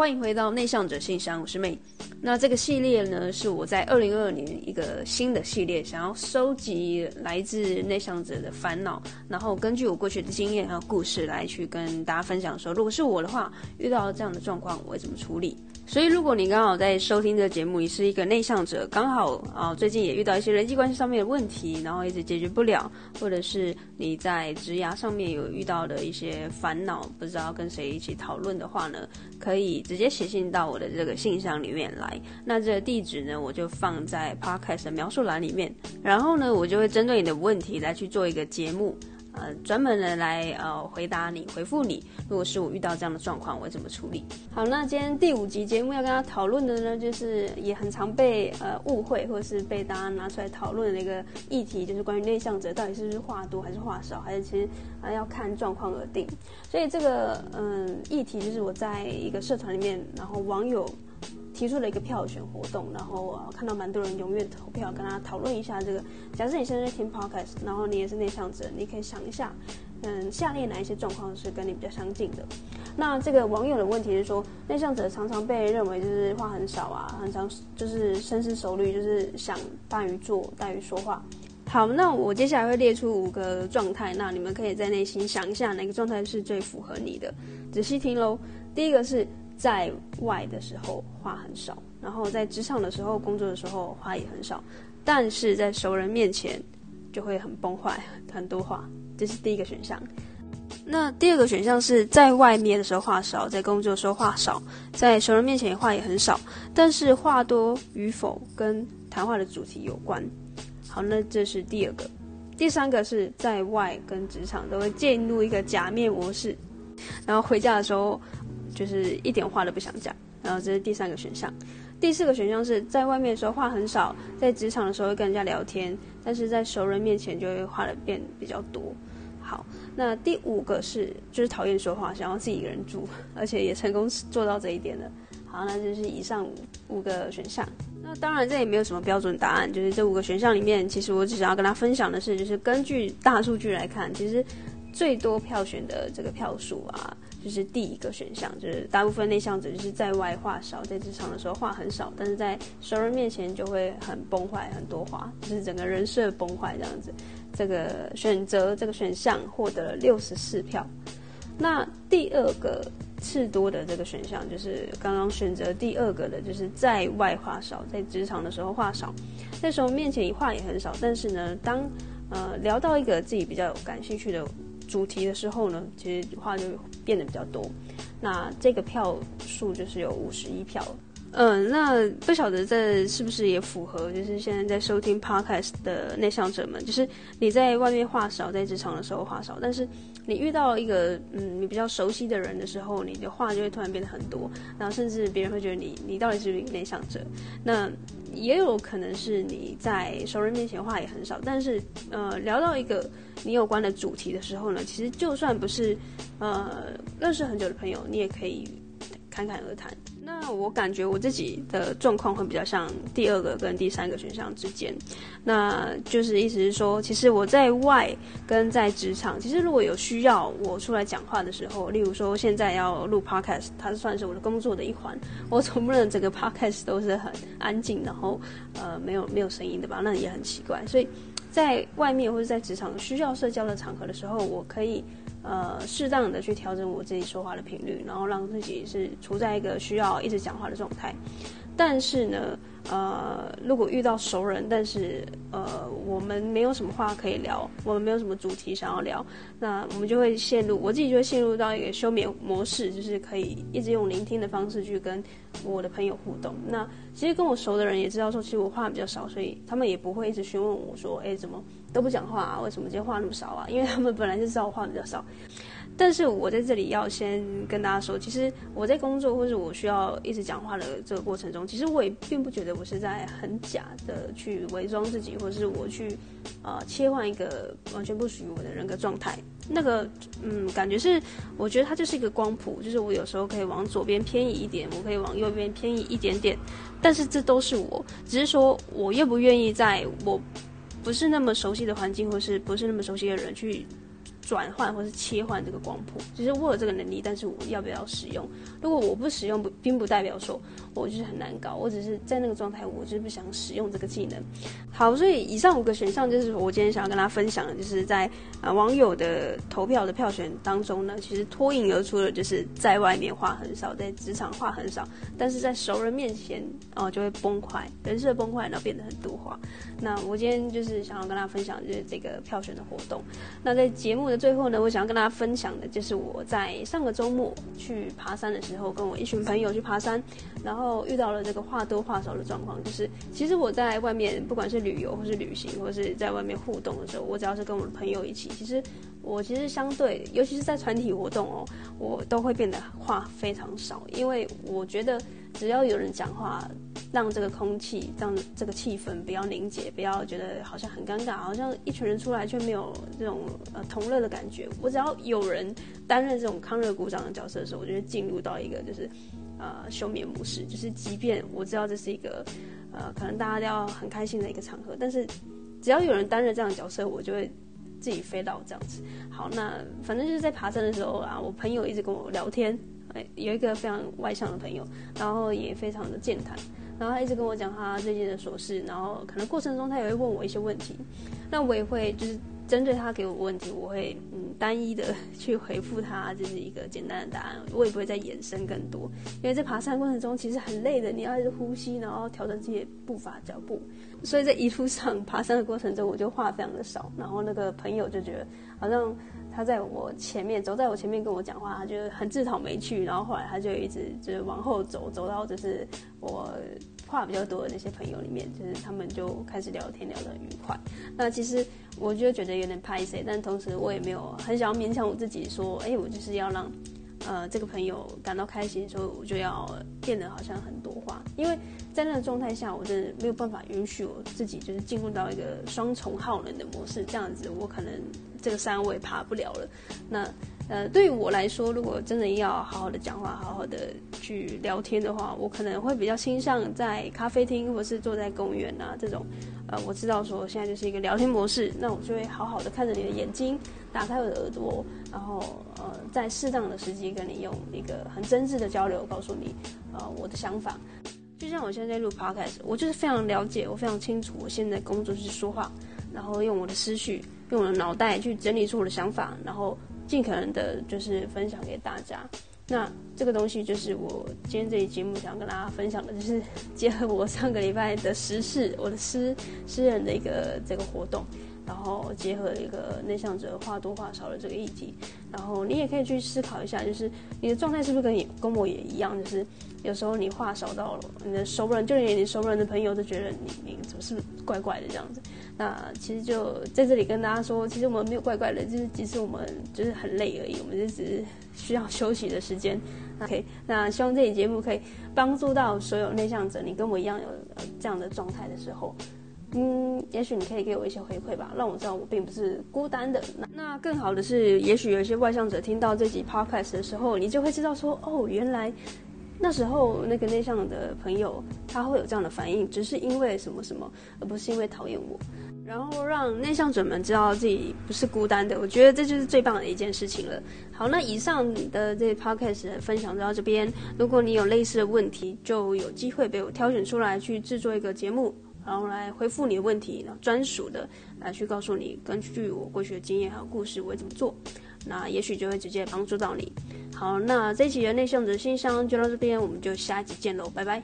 欢迎回到内向者信箱，我是妹。那这个系列呢，是我在二零二二年一个新的系列，想要收集来自内向者的烦恼，然后根据我过去的经验和故事来去跟大家分享说，如果是我的话，遇到这样的状况，我会怎么处理？所以，如果你刚好在收听这个节目，你是一个内向者，刚好啊最近也遇到一些人际关系上面的问题，然后一直解决不了，或者是你在职涯上面有遇到的一些烦恼，不知道跟谁一起讨论的话呢，可以直接写信到我的这个信箱里面来。那这个地址呢，我就放在 Podcast 的描述栏里面，然后呢，我就会针对你的问题来去做一个节目。呃，专门的来呃回答你，回复你。如果是我遇到这样的状况，我会怎么处理？好，那今天第五集节目要跟大家讨论的呢，就是也很常被呃误会，或者是被大家拿出来讨论的一个议题，就是关于内向者到底是不是话多还是话少，还是其实啊要看状况而定。所以这个嗯、议题就是我在一个社团里面，然后网友。提出了一个票选活动，然后啊看到蛮多人踊跃投票，跟他讨论一下这个。假设你现在在听 podcast，然后你也是内向者，你可以想一下，嗯，下列哪一些状况是跟你比较相近的？那这个网友的问题是说，内向者常常被认为就是话很少啊，很常就是深思熟虑，就是想大于做，大于说话。好，那我接下来会列出五个状态，那你们可以在内心想一下哪个状态是最符合你的，仔细听喽。第一个是。在外的时候话很少，然后在职场的时候、工作的时候话也很少，但是在熟人面前就会很崩坏，很多话，这是第一个选项。那第二个选项是在外面的时候话少，在工作的时候话少，在熟人面前话也很少，但是话多与否跟谈话的主题有关。好，那这是第二个。第三个是在外跟职场都会进入一个假面模式，然后回家的时候。就是一点话都不想讲，然后这是第三个选项。第四个选项是在外面的时候话很少，在职场的时候会跟人家聊天，但是在熟人面前就会话的变比较多。好，那第五个是就是讨厌说话，想要自己一个人住，而且也成功做到这一点了。好，那就是以上五五个选项。那当然这也没有什么标准答案，就是这五个选项里面，其实我只想要跟他分享的是，就是根据大数据来看，其实最多票选的这个票数啊。就是第一个选项，就是大部分内向者就是在外话少，在职场的时候话很少，但是在熟人面前就会很崩坏，很多话，就是整个人设崩坏这样子。这个选择这个选项获得了六十四票。那第二个次多的这个选项，就是刚刚选择第二个的，就是在外话少，在职场的时候话少，在熟人面前一话也很少，但是呢，当呃聊到一个自己比较有感兴趣的。主题的时候呢，其实话就变得比较多。那这个票数就是有五十一票。嗯，那不晓得这是不是也符合，就是现在在收听 podcast 的内向者们，就是你在外面话少，在职场的时候话少，但是你遇到一个嗯你比较熟悉的人的时候，你的话就会突然变得很多，然后甚至别人会觉得你你到底是不是一个内向者？那也有可能是你在熟人面前话也很少，但是呃聊到一个你有关的主题的时候呢，其实就算不是呃认识很久的朋友，你也可以侃侃而谈。那我感觉我自己的状况会比较像第二个跟第三个选项之间，那就是意思是说，其实我在外跟在职场，其实如果有需要我出来讲话的时候，例如说现在要录 podcast，它算是我的工作的一环，我总不能整个 podcast 都是很安静，然后呃没有没有声音的吧？那也很奇怪。所以在外面或者在职场需要社交的场合的时候，我可以。呃，适当的去调整我自己说话的频率，然后让自己是处在一个需要一直讲话的状态。但是呢，呃，如果遇到熟人，但是呃，我们没有什么话可以聊，我们没有什么主题想要聊，那我们就会陷入，我自己就会陷入到一个休眠模式，就是可以一直用聆听的方式去跟我的朋友互动。那其实跟我熟的人也知道说，其实我话比较少，所以他们也不会一直询问我说，哎，怎么都不讲话啊？为什么今天话那么少啊？因为他们本来就知道我话比较少。但是我在这里要先跟大家说，其实我在工作或者我需要一直讲话的这个过程中，其实我也并不觉得我是在很假的去伪装自己，或者是我去呃切换一个完全不属于我的人格状态。那个嗯，感觉是我觉得它就是一个光谱，就是我有时候可以往左边偏移一点，我可以往右边偏移一点点，但是这都是我，只是说我愿不愿意在我不是那么熟悉的环境，或是不是那么熟悉的人去。转换或是切换这个光谱。其实我有这个能力，但是我要不要使用？如果我不使用，不并不代表说我就是很难搞。我只是在那个状态，我就是不想使用这个技能。好，所以以上五个选项就是我今天想要跟大家分享的，就是在啊、呃、网友的投票的票选当中呢，其实脱颖而出的就是在外面话很少，在职场话很少，但是在熟人面前哦、就会崩坏，人设崩坏，然后变得很多话。那我今天就是想要跟大家分享就是这个票选的活动。那在节目的最后呢，我想要跟大家分享的就是我在上个周末去爬山的时候，跟我一群朋友去爬山，然后遇到了这个话多话少的状况。就是其实我在外面不管是旅游或是旅行，或是在外面互动的时候，我只要是跟我的朋友一起，其实我其实相对，尤其是在团体活动哦，我都会变得话非常少，因为我觉得只要有人讲话。让这个空气，让这个气氛不要凝结，不要觉得好像很尴尬，好像一群人出来却没有这种呃同乐的感觉。我只要有人担任这种康乐鼓掌的角色的时候，我就会进入到一个就是呃休眠模式，就是即便我知道这是一个呃可能大家都要很开心的一个场合，但是只要有人担任这样的角色，我就会自己飞到这样子。好，那反正就是在爬山的时候啊，我朋友一直跟我聊天，哎，有一个非常外向的朋友，然后也非常的健谈。然后他一直跟我讲他最近的琐事，然后可能过程中他也会问我一些问题，那我也会就是针对他给我问题，我会嗯单一的去回复他，就是一个简单的答案，我也不会再延伸更多，因为在爬山过程中其实很累的，你要一直呼吸，然后调整自己的步伐脚步，所以在一路上爬山的过程中，我就话非常的少，然后那个朋友就觉得好像。他在我前面，走在我前面跟我讲话，他就很自讨没趣。然后后来他就一直就是往后走，走到就是我话比较多的那些朋友里面，就是他们就开始聊天，聊得很愉快。那其实我就觉得有点拍谢，但同时我也没有很想要勉强我自己说，哎，我就是要让呃这个朋友感到开心，所以我就要变得好像很多话，因为在那个状态下，我真的没有办法允许我自己就是进入到一个双重耗能的模式，这样子我可能。这个山我也爬不了了。那呃，对于我来说，如果真的要好好的讲话，好好的去聊天的话，我可能会比较倾向在咖啡厅，或是坐在公园啊这种。呃，我知道说现在就是一个聊天模式，那我就会好好的看着你的眼睛，打开我的耳朵，然后呃，在适当的时机跟你用一个很真挚的交流，告诉你呃我的想法。就像我现在在录 podcast，我就是非常了解，我非常清楚，我现在工作是说话，然后用我的思绪。用我的脑袋去整理出我的想法，然后尽可能的，就是分享给大家。那这个东西就是我今天这期节目想跟大家分享的，就是结合我上个礼拜的时事，我的诗诗人的一个这个活动。然后结合一个内向者话多话少的这个议题，然后你也可以去思考一下，就是你的状态是不是跟你跟我也一样，就是有时候你话少到了，你的熟人就连你熟人的朋友都觉得你你怎么是怪怪的这样子。那其实就在这里跟大家说，其实我们没有怪怪的，就是其实我们就是很累而已，我们就只是需要休息的时间。OK，那希望这期节目可以帮助到所有内向者，你跟我一样有这样的状态的时候。嗯，也许你可以给我一些回馈吧，让我知道我并不是孤单的。那更好的是，也许有一些外向者听到这集 podcast 的时候，你就会知道说，哦，原来那时候那个内向的朋友他会有这样的反应，只是因为什么什么，而不是因为讨厌我。然后让内向者们知道自己不是孤单的，我觉得这就是最棒的一件事情了。好，那以上的这 podcast 分享到这边，如果你有类似的问题，就有机会被我挑选出来去制作一个节目。然后来回复你的问题，然后专属的来去告诉你，根据我过去的经验还有故事，我会怎么做，那也许就会直接帮助到你。好，那这一期的内向者信箱就到这边，我们就下一集见喽，拜拜。